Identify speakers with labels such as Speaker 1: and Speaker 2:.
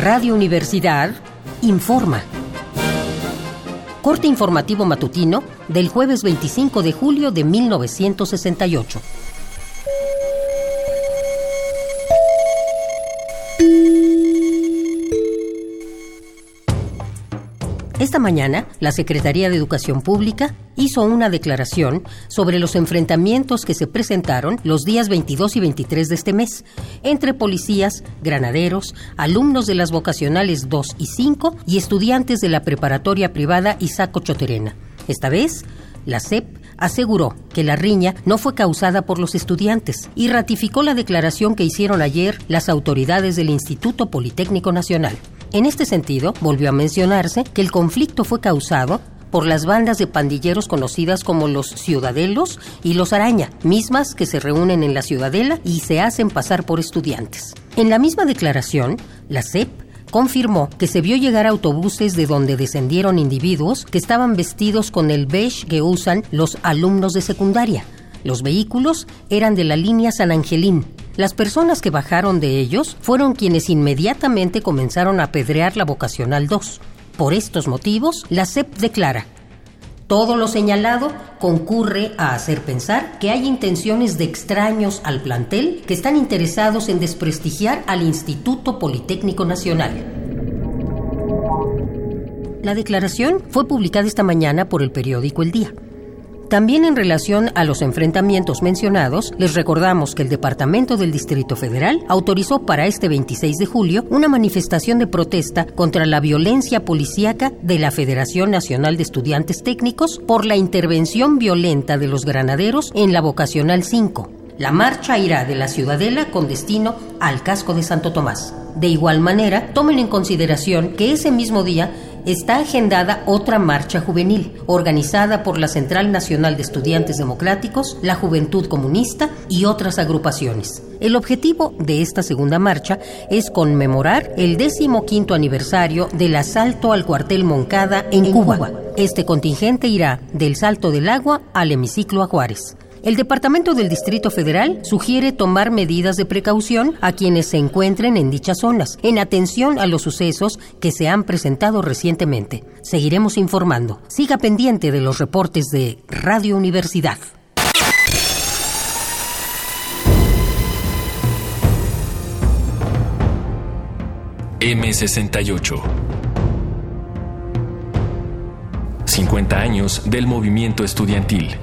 Speaker 1: Radio Universidad informa. Corte informativo matutino del jueves 25 de julio de 1968. Esta mañana, la Secretaría de Educación Pública hizo una declaración sobre los enfrentamientos que se presentaron los días 22 y 23 de este mes entre policías, granaderos, alumnos de las vocacionales 2 y 5 y estudiantes de la preparatoria privada Isaco Choterena. Esta vez, la CEP aseguró que la riña no fue causada por los estudiantes y ratificó la declaración que hicieron ayer las autoridades del Instituto Politécnico Nacional. En este sentido, volvió a mencionarse que el conflicto fue causado por las bandas de pandilleros conocidas como los Ciudadelos y los Araña, mismas que se reúnen en la Ciudadela y se hacen pasar por estudiantes. En la misma declaración, la CEP confirmó que se vio llegar autobuses de donde descendieron individuos que estaban vestidos con el beige que usan los alumnos de secundaria. Los vehículos eran de la línea San Angelín, las personas que bajaron de ellos fueron quienes inmediatamente comenzaron a apedrear la vocacional 2. Por estos motivos, la CEP declara, todo lo señalado concurre a hacer pensar que hay intenciones de extraños al plantel que están interesados en desprestigiar al Instituto Politécnico Nacional. La declaración fue publicada esta mañana por el periódico El Día. También en relación a los enfrentamientos mencionados, les recordamos que el Departamento del Distrito Federal autorizó para este 26 de julio una manifestación de protesta contra la violencia policíaca de la Federación Nacional de Estudiantes Técnicos por la intervención violenta de los granaderos en la vocacional 5. La marcha irá de la Ciudadela con destino al casco de Santo Tomás. De igual manera, tomen en consideración que ese mismo día está agendada otra marcha juvenil, organizada por la Central Nacional de Estudiantes Democráticos, la Juventud Comunista y otras agrupaciones. El objetivo de esta segunda marcha es conmemorar el quinto aniversario del asalto al cuartel Moncada en, Cuba. Este contingente irá del Salto del Agua al hemiciclo a Juárez. El Departamento del Distrito Federal sugiere tomar medidas de precaución a quienes se encuentren en dichas zonas, en atención a los sucesos que se han presentado recientemente. Seguiremos informando. Siga pendiente de los reportes de Radio Universidad.
Speaker 2: M68 50 años del movimiento estudiantil.